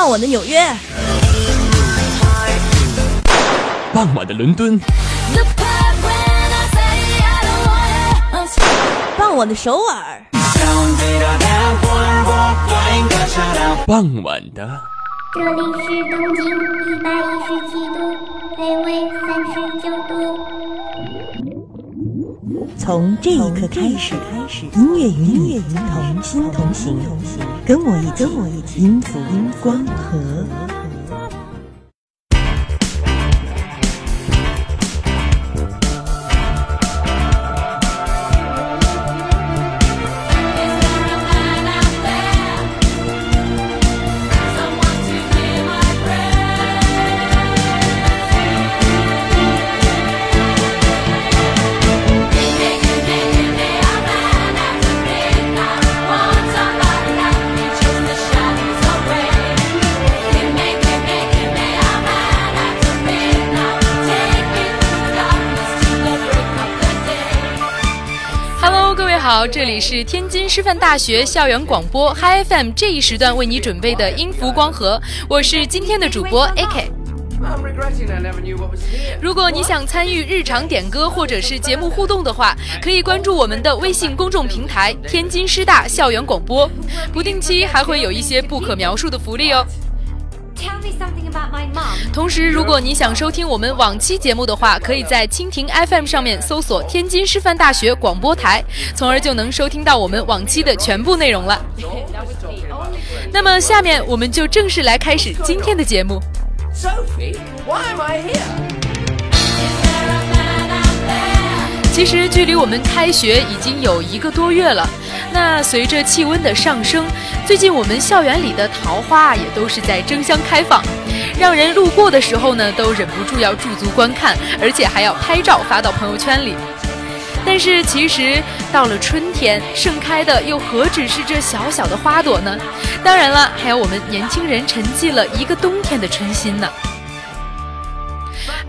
傍晚的纽约，傍晚的伦敦，傍晚的首尔，傍晚的。这里是东京一百一十七度，北纬三十九度。从这一刻开始，音乐与你同心同行，跟我一起，跟我一起，音符音光和。好，这里是天津师范大学校园广播 Hi FM 这一时段为你准备的音符光合，我是今天的主播 AK。如果你想参与日常点歌或者是节目互动的话，可以关注我们的微信公众平台“天津师大校园广播”，不定期还会有一些不可描述的福利哦。同时，如果你想收听我们往期节目的话，可以在蜻蜓 FM 上面搜索“天津师范大学广播台”，从而就能收听到我们往期的全部内容了。那么，下面我们就正式来开始今天的节目。其实，距离我们开学已经有一个多月了。那随着气温的上升，最近我们校园里的桃花也都是在争相开放，让人路过的时候呢，都忍不住要驻足观看，而且还要拍照发到朋友圈里。但是其实到了春天，盛开的又何止是这小小的花朵呢？当然了，还有我们年轻人沉寂了一个冬天的春心呢。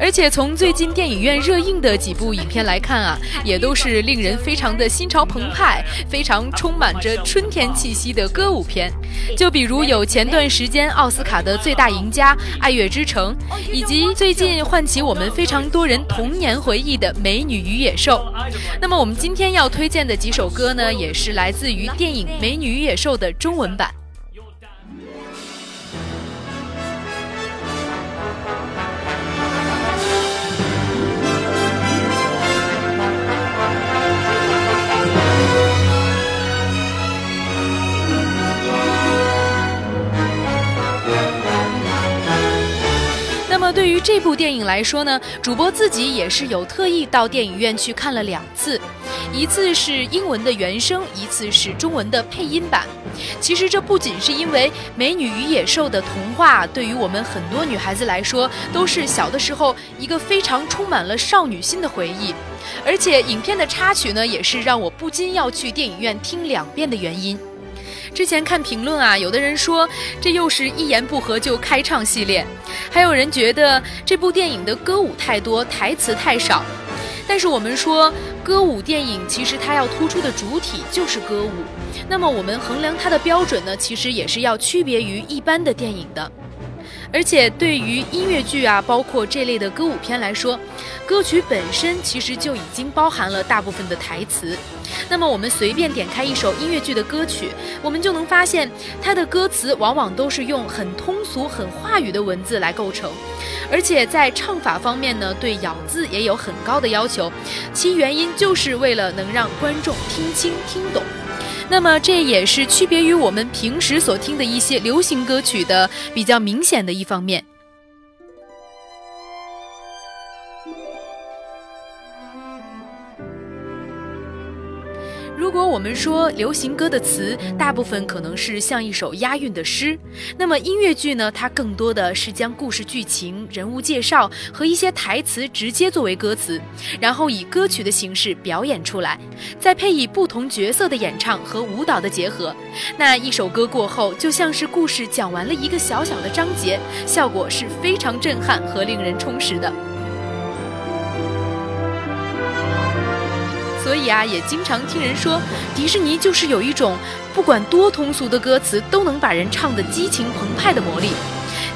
而且从最近电影院热映的几部影片来看啊，也都是令人非常的心潮澎湃、非常充满着春天气息的歌舞片。就比如有前段时间奥斯卡的最大赢家《爱乐之城》，以及最近唤起我们非常多人童年回忆的《美女与野兽》。那么我们今天要推荐的几首歌呢，也是来自于电影《美女与野兽》的中文版。这部电影来说呢，主播自己也是有特意到电影院去看了两次，一次是英文的原声，一次是中文的配音版。其实这不仅是因为《美女与野兽》的童话，对于我们很多女孩子来说，都是小的时候一个非常充满了少女心的回忆，而且影片的插曲呢，也是让我不禁要去电影院听两遍的原因。之前看评论啊，有的人说这又是一言不合就开唱系列，还有人觉得这部电影的歌舞太多，台词太少。但是我们说，歌舞电影其实它要突出的主体就是歌舞，那么我们衡量它的标准呢，其实也是要区别于一般的电影的。而且对于音乐剧啊，包括这类的歌舞片来说，歌曲本身其实就已经包含了大部分的台词。那么我们随便点开一首音乐剧的歌曲，我们就能发现它的歌词往往都是用很通俗、很话语的文字来构成，而且在唱法方面呢，对咬字也有很高的要求。其原因就是为了能让观众听清、听懂。那么这也是区别于我们平时所听的一些流行歌曲的比较明显的一方面。我们说流行歌的词大部分可能是像一首押韵的诗，那么音乐剧呢，它更多的是将故事剧情、人物介绍和一些台词直接作为歌词，然后以歌曲的形式表演出来，再配以不同角色的演唱和舞蹈的结合，那一首歌过后就像是故事讲完了一个小小的章节，效果是非常震撼和令人充实的。所以啊，也经常听人说，迪士尼就是有一种不管多通俗的歌词都能把人唱得激情澎湃的魔力。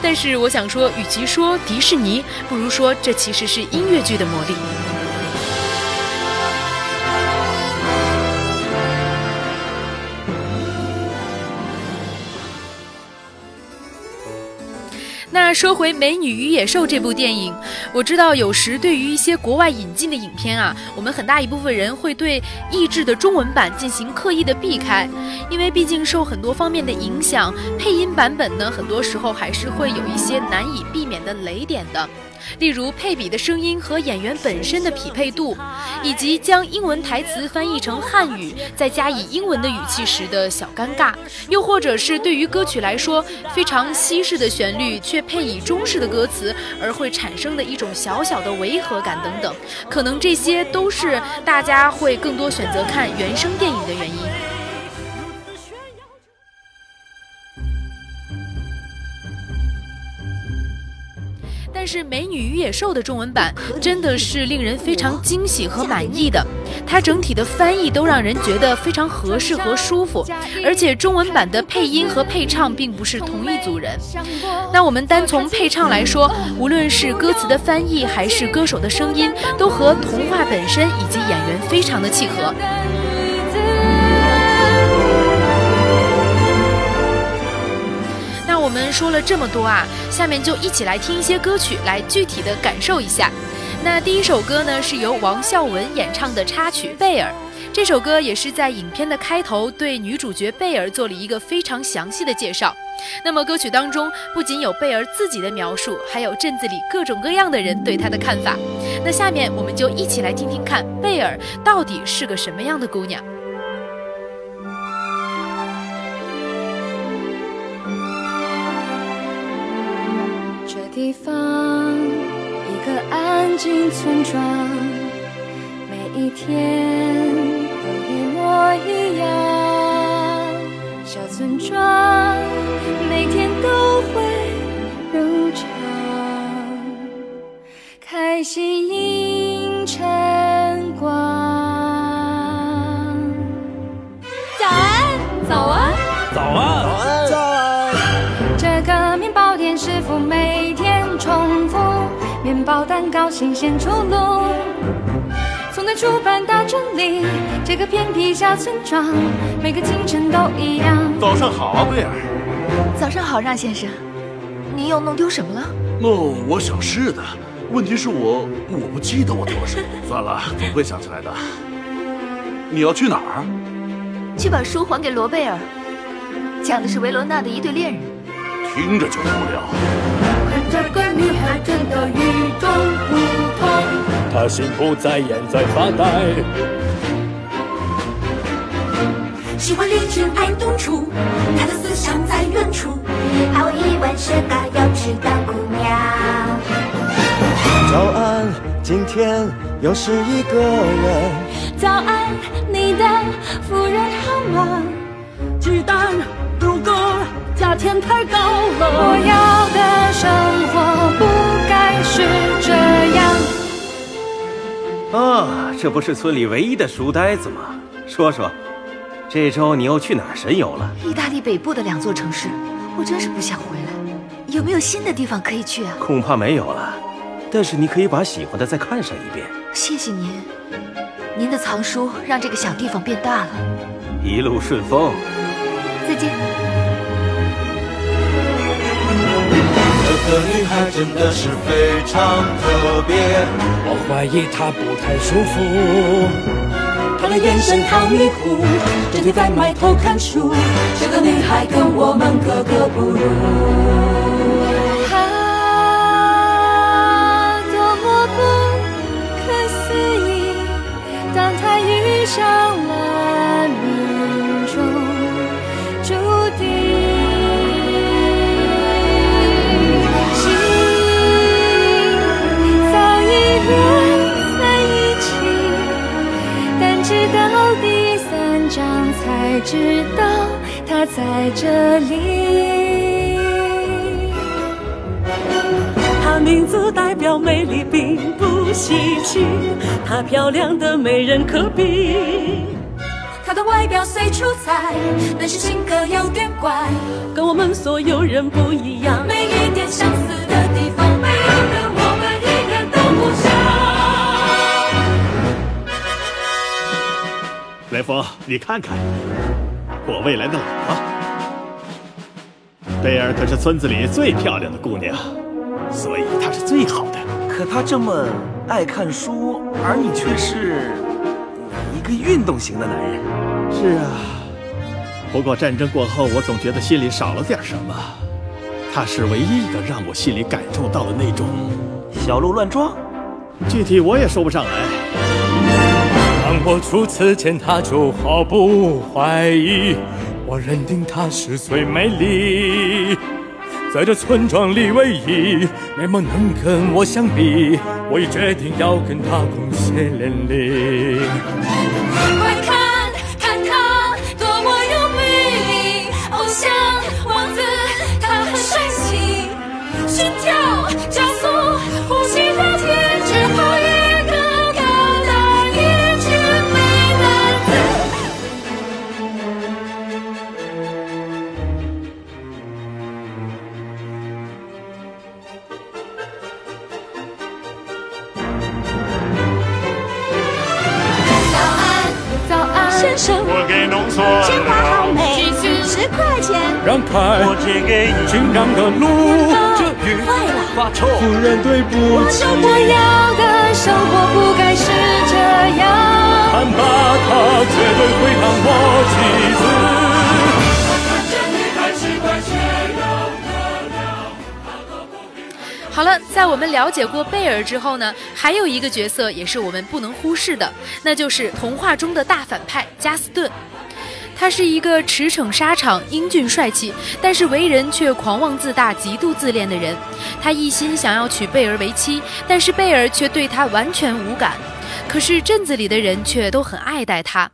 但是我想说，与其说迪士尼，不如说这其实是音乐剧的魔力。说回《美女与野兽》这部电影，我知道有时对于一些国外引进的影片啊，我们很大一部分人会对译制的中文版进行刻意的避开，因为毕竟受很多方面的影响，配音版本呢，很多时候还是会有一些难以避免的雷点的。例如配比的声音和演员本身的匹配度，以及将英文台词翻译成汉语，再加以英文的语气时的小尴尬，又或者是对于歌曲来说非常西式的旋律却配以中式的歌词而会产生的一种小小的违和感等等，可能这些都是大家会更多选择看原声电影的原因。但是《美女与野兽》的中文版真的是令人非常惊喜和满意的，它整体的翻译都让人觉得非常合适和舒服，而且中文版的配音和配唱并不是同一组人。那我们单从配唱来说，无论是歌词的翻译还是歌手的声音，都和童话本身以及演员非常的契合。们说了这么多啊，下面就一起来听一些歌曲，来具体的感受一下。那第一首歌呢，是由王孝文演唱的插曲《贝尔》。这首歌也是在影片的开头对女主角贝尔做了一个非常详细的介绍。那么歌曲当中不仅有贝尔自己的描述，还有镇子里各种各样的人对她的看法。那下面我们就一起来听听看，贝尔到底是个什么样的姑娘。方，一个安静村庄，每一天都一模一样。小村庄每天都会如常，开心迎晨面包蛋糕新鲜出炉，从南出版到这里，这个偏僻小村庄，每个清晨都一样。早上好，啊贝尔。早上好，让先生。您又弄丢什么了？哦，我想是的。问题是我我不记得我丢了什么。算了，总会想起来的。你要去哪儿？去把书还给罗贝尔。讲的是维罗纳的一对恋人。听着就无聊。这个女孩真的与众不同，她心不在焉，在发呆。喜欢离群爱独处，她的思想在远处。毫无疑问是个幼稚的姑娘。早安，今天又是一个人。早安，你的夫人好吗？鸡蛋，如果。价钱太高了，我要的生活不该是这样。啊，这不是村里唯一的书呆子吗？说说，这周你又去哪儿神游了？意大利北部的两座城市，我真是不想回来。有没有新的地方可以去啊？恐怕没有了，但是你可以把喜欢的再看上一遍。谢谢您，您的藏书让这个小地方变大了。一路顺风，再见。个女孩真的是非常特别，我怀疑她不太舒服。她的眼神好迷糊，整天在埋头看书。这个女孩跟我们格格不入。啊，多么不可思议！当她遇上了才知道他在这里。好她名字代表美丽，并不稀奇。她漂亮的没人可比。她的外表虽出彩，但是性格有点怪，跟我们所有人不一样，没一点相似像。雷锋，你看看，我未来的老婆贝尔可是村子里最漂亮的姑娘，所以她是最好的。可她这么爱看书，而你却是一个运动型的男人。是啊，不过战争过后，我总觉得心里少了点什么。她是唯一一个让我心里感受到了那种小鹿乱撞。具体我也说不上来。当我初次见她，就毫不怀疑，我认定她是最美丽，在这村庄里唯一没梦能跟我相比，我已决定要跟她共偕连理。错鲜花好，美，十块钱。让开，我借给你紧张的路，这雨坏了，对不起，我要的生活不该是这样。看吧，他绝对会当我妻子。好了，在我们了解过贝尔之后呢，还有一个角色也是我们不能忽视的，那就是童话中的大反派加斯顿。他是一个驰骋沙场、英俊帅气，但是为人却狂妄自大、极度自恋的人。他一心想要娶贝尔为妻，但是贝尔却对他完全无感。可是镇子里的人却都很爱戴他。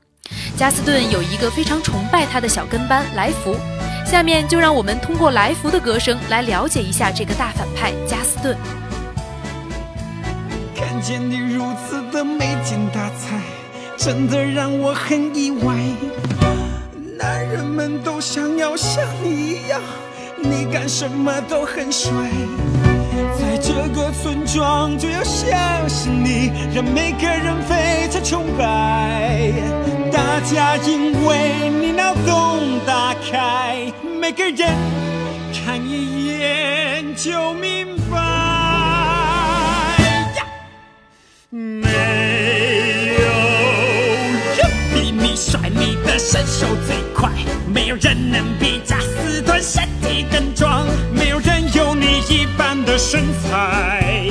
加斯顿有一个非常崇拜他的小跟班来福。下面就让我们通过来福的歌声来了解一下这个大反派加斯顿。看见你如此的没精打采，真的让我很意外。男人们都想要像你一样，你干什么都很帅。在这个村庄，就要相信你，让每个人非常崇拜。大家因为你脑洞大开，每个人看一眼就明白。的身手最快，没有人能比贾斯顿身体更壮，没有人有你一般的身材。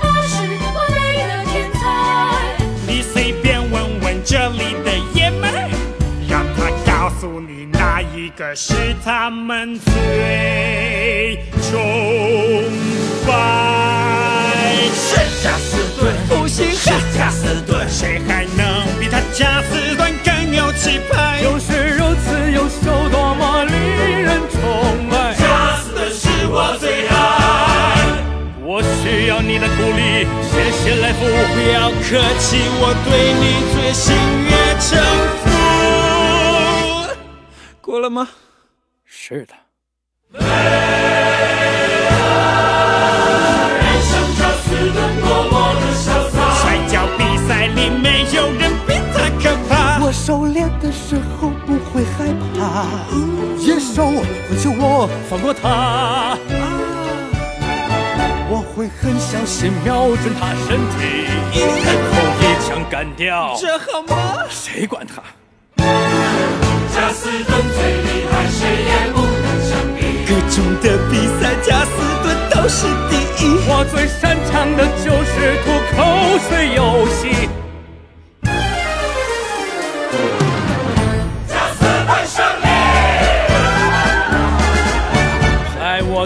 他是完美的天才，你随便问问这里的爷们儿，让他告诉你哪一个是他们最崇拜。是贾斯顿，不行，是贾斯顿，谁还能比他贾斯顿更有气派？就是如此优秀，多么令人崇拜。加斯顿是我最爱。我需要你的鼓励，谢谢来福。不要客气，我对你最心悦诚服。过了吗？是的。摔我狩猎的时候不会害怕，野兽会求我放过它，我会很小心瞄准它身体，然后一枪干掉。这好吗？谁管他？加斯顿最厉害，谁也不能相比。各种的比赛，加斯顿都是第一。我最擅长的就是吐口水游戏。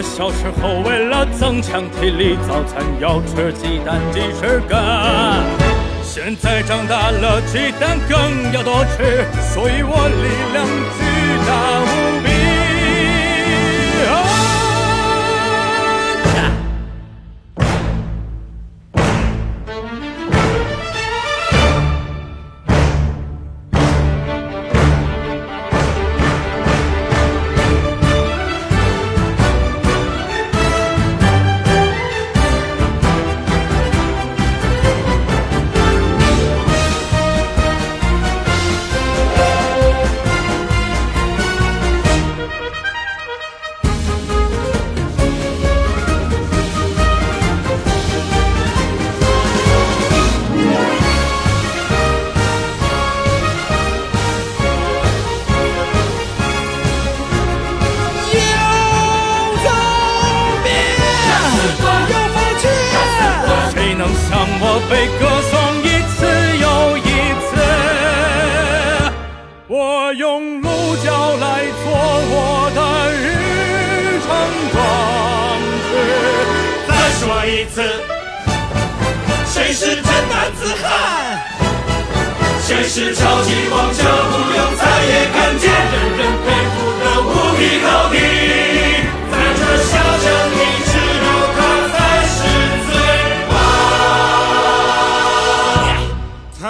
小时候，为了增强体力，早餐要吃鸡蛋几十个。现在长大了，鸡蛋更要多吃，所以我力量巨大能像我被歌颂一次又一次？我用鹿角来做我的日常装饰。再说一次，谁是真男子汉？谁是超级王者？不用再也看见，人人佩服的无敌高地，在这小城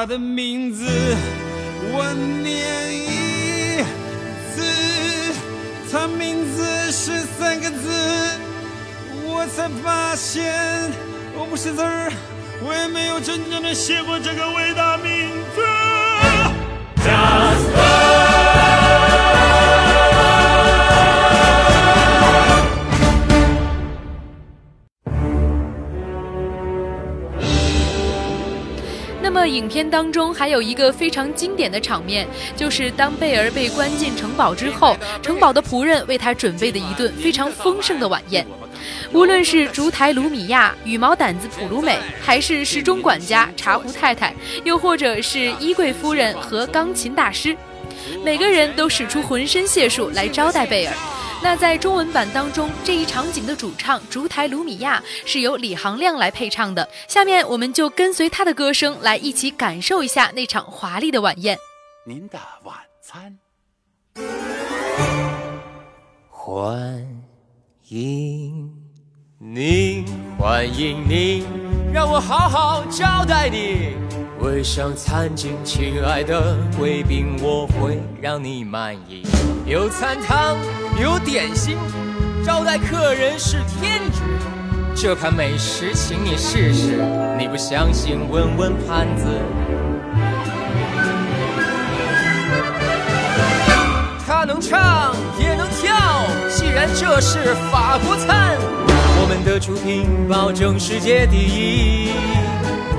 他的名字我念一次，他名字是三个字，我才发现我不识字儿，我也没有真正的写过这个伟大名字。Just 影片当中还有一个非常经典的场面，就是当贝尔被关进城堡之后，城堡的仆人为他准备的一顿非常丰盛的晚宴。无论是烛台卢米亚、羽毛掸子普鲁美，还是时钟管家茶壶太太，又或者是衣柜夫人和钢琴大师，每个人都使出浑身解数来招待贝尔。那在中文版当中，这一场景的主唱烛台卢米亚是由李行亮来配唱的。下面我们就跟随他的歌声来一起感受一下那场华丽的晚宴。您的晚餐，欢迎您，欢迎您，让我好好招待你。围上餐巾，亲爱的贵宾，我会让你满意。有餐汤，有点心，招待客人是天职。这盘美食，请你试试。你不相信，问问盘子。他能唱，也能跳。既然这是法国餐，我们的出品保证世界第一。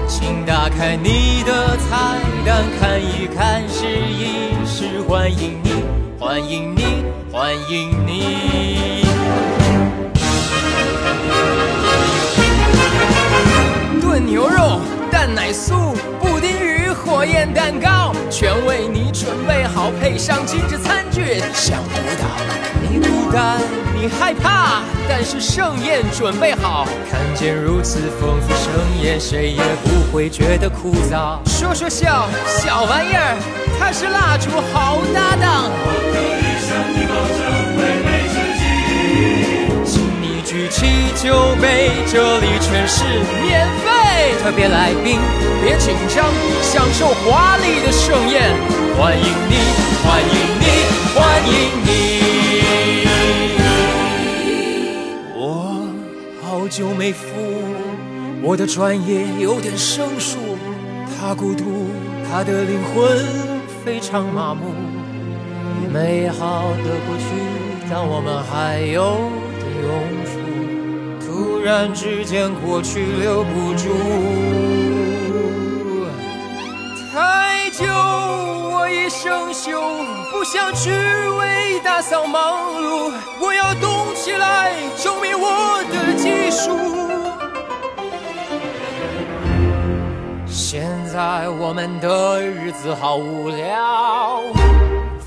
请打开你的菜单，看一看，试一试。欢迎你，欢迎你，欢迎你。炖牛肉、蛋奶酥、布丁鱼、火焰蛋糕，全为你准备好，配上精致餐具。想不到孤单，你害怕，但是盛宴准备好，看见如此丰富盛宴，谁也不会觉得枯燥。说说笑，小玩意儿，它是蜡烛好搭档。我可以向你保证，会没吃鸡。请你举起酒杯，这里全是免费。特别来宾，别紧张，享受华丽的盛宴。欢迎你，欢迎你，欢迎你。好久没复，我的专业有点生疏。他孤独，他的灵魂非常麻木。美好的过去，当我们还有的用处。突然之间，过去留不住。太久，我已生锈，不想去为打扫忙碌。我要动起来，证明我的技术。现在我们的日子好无聊，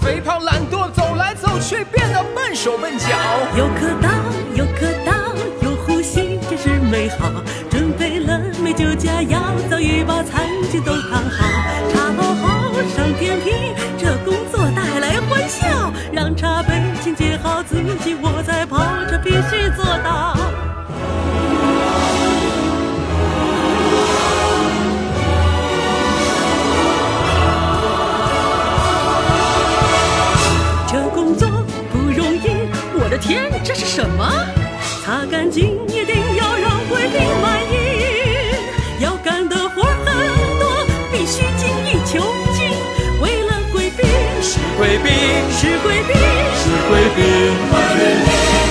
肥胖懒惰，走来走去变得笨手笨脚。有颗岛，有颗岛，有呼吸，真是美好。准备了美酒佳肴，早已把餐巾都烫好。茶包好，这是什么？擦干净，一定要让贵宾满意。要干的活儿很多，必须精益求精。为了贵宾，是贵宾，是贵宾，是贵宾。欢迎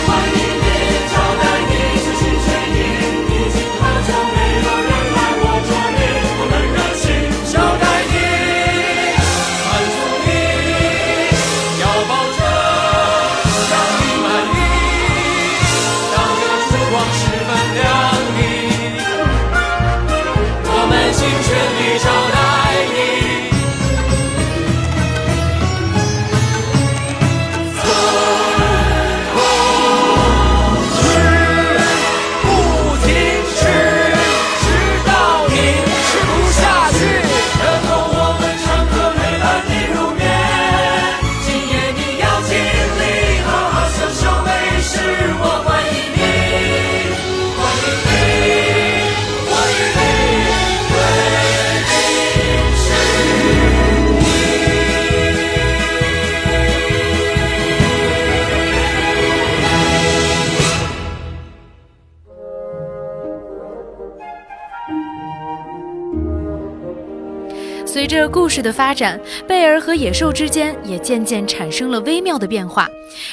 随着故事的发展，贝尔和野兽之间也渐渐产生了微妙的变化。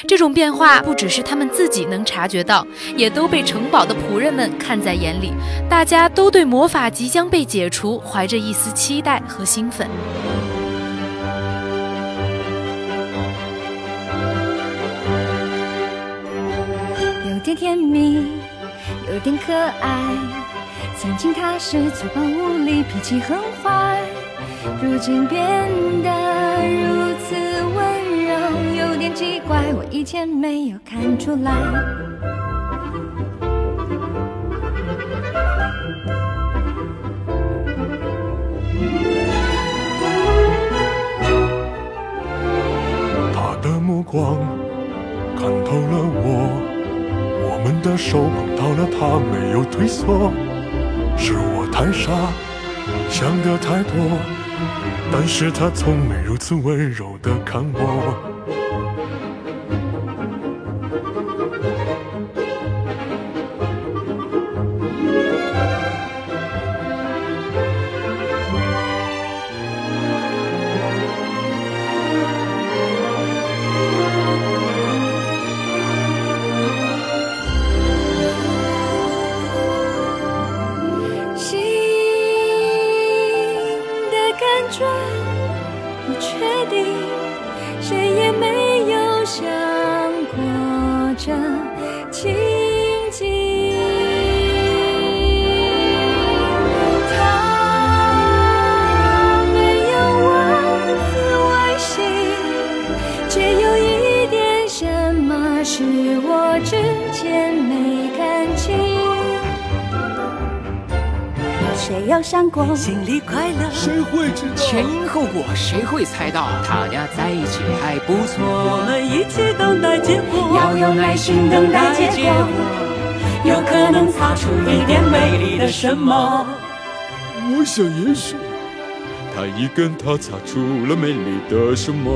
这种变化不只是他们自己能察觉到，也都被城堡的仆人们看在眼里。大家都对魔法即将被解除怀着一丝期待和兴奋。有点甜蜜，有点可爱。曾经他是粗暴无礼，脾气很坏，如今变得如此温柔，有点奇怪，我以前没有看出来。他的目光看透了我，我们的手碰到了，他没有退缩。是我太傻，想的太多，但是他从没如此温柔的看我。之前没看清。谁有想过心里快乐？谁会知道前因后果？谁会猜到他俩在一起还不错？我们一起等待结果，要有耐心等待结果，有可能擦出一点美丽的什么。我想也许他已跟他擦出了美丽的什么。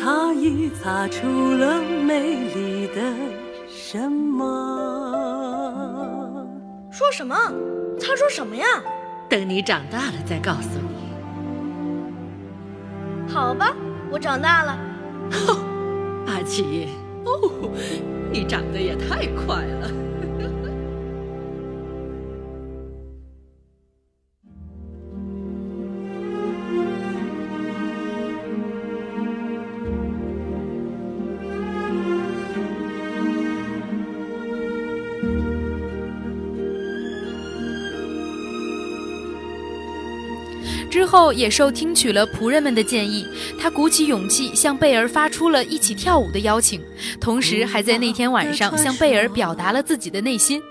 他跟他已擦出了美丽的什么？说什么？擦出什么呀？等你长大了再告诉你。好吧，我长大了。阿奇，哦，你长得也太快了。之后，野兽听取了仆人们的建议，他鼓起勇气向贝尔发出了一起跳舞的邀请，同时还在那天晚上向贝尔表达了自己的内心。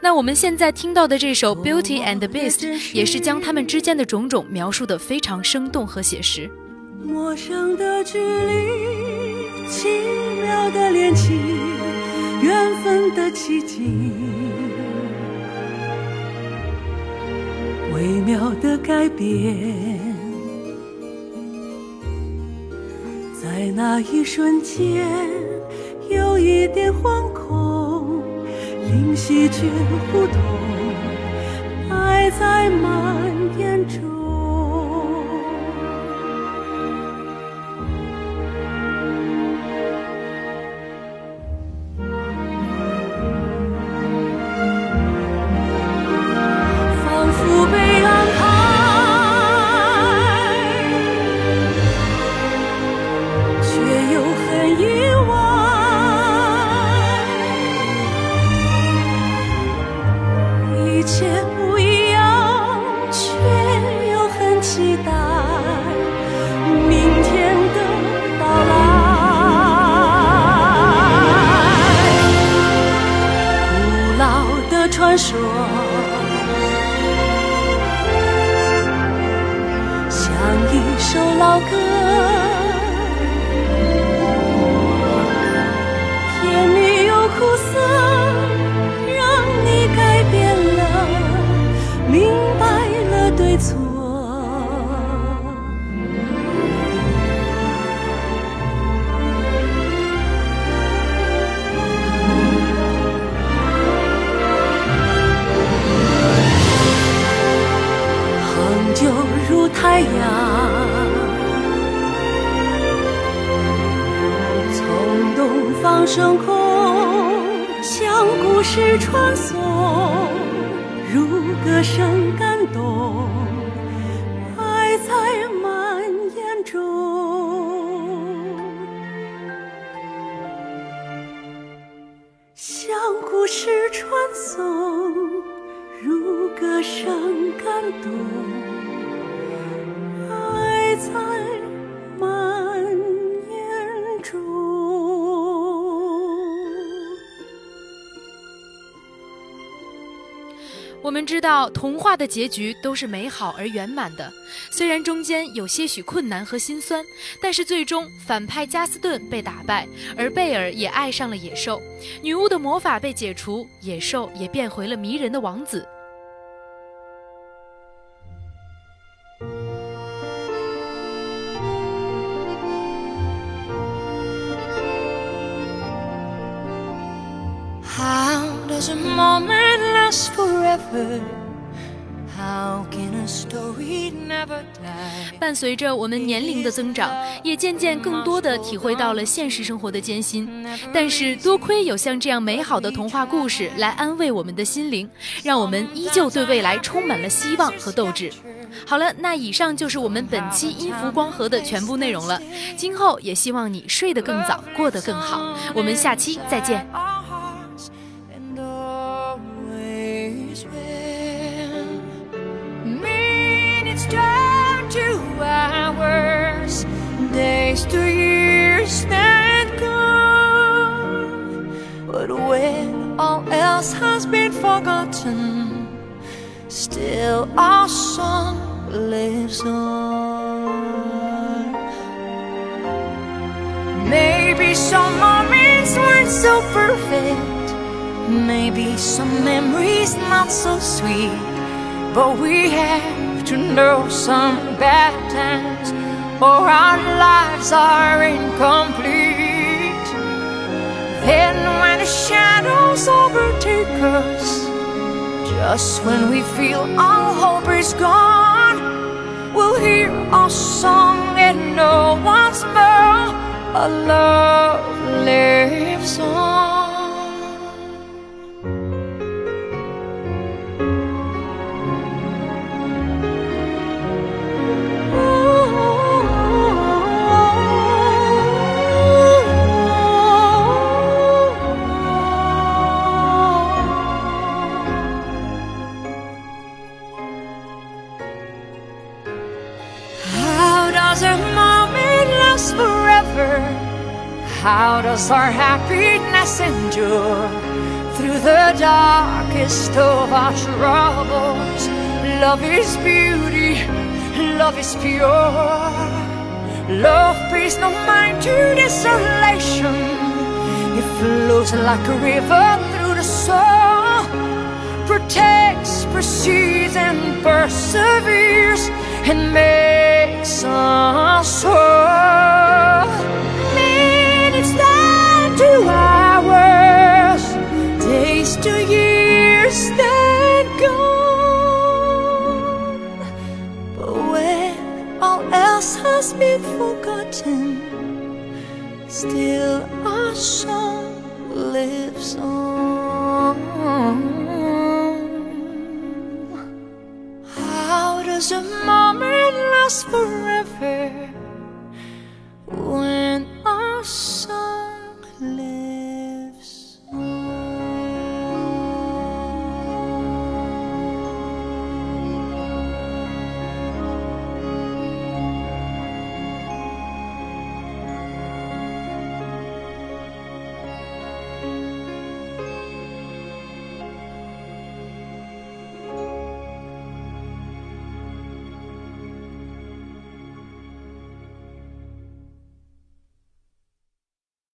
那我们现在听到的这首《Beauty and the Beast》也是将他们之间的种种描述得非常生动和写实。陌生的距离，奇妙的恋情，缘分的奇迹。微妙的改变，在那一瞬间，有一点惶恐，灵犀却互通，爱在蔓延中。知道，童话的结局都是美好而圆满的，虽然中间有些许困难和心酸，但是最终反派加斯顿被打败，而贝尔也爱上了野兽，女巫的魔法被解除，野兽也变回了迷人的王子。Does a moment last forever? How can a story never die? 伴随着我们年龄的增长，也渐渐更多的体会到了现实生活的艰辛。但是多亏有像这样美好的童话故事来安慰我们的心灵，让我们依旧对未来充满了希望和斗志。好了，那以上就是我们本期音符光合的全部内容了。今后也希望你睡得更早，过得更好。我们下期再见。Turn to hours, days to years that gone. But when all else has been forgotten, still our song lives on. Maybe some moments weren't so perfect. Maybe some memories not so sweet. But we to know some bad times, or our lives are incomplete. Then, when the shadows overtake us, just when we feel all hope is gone, we'll hear our song and know once more our love lives on. Our troubles? Love is beauty, love is pure. Love pays no mind to desolation. It flows like a river through the soul, protects, precedes, and perseveres, and makes us whole. Minutes down to hours, days to years has been forgotten, still our song lives on.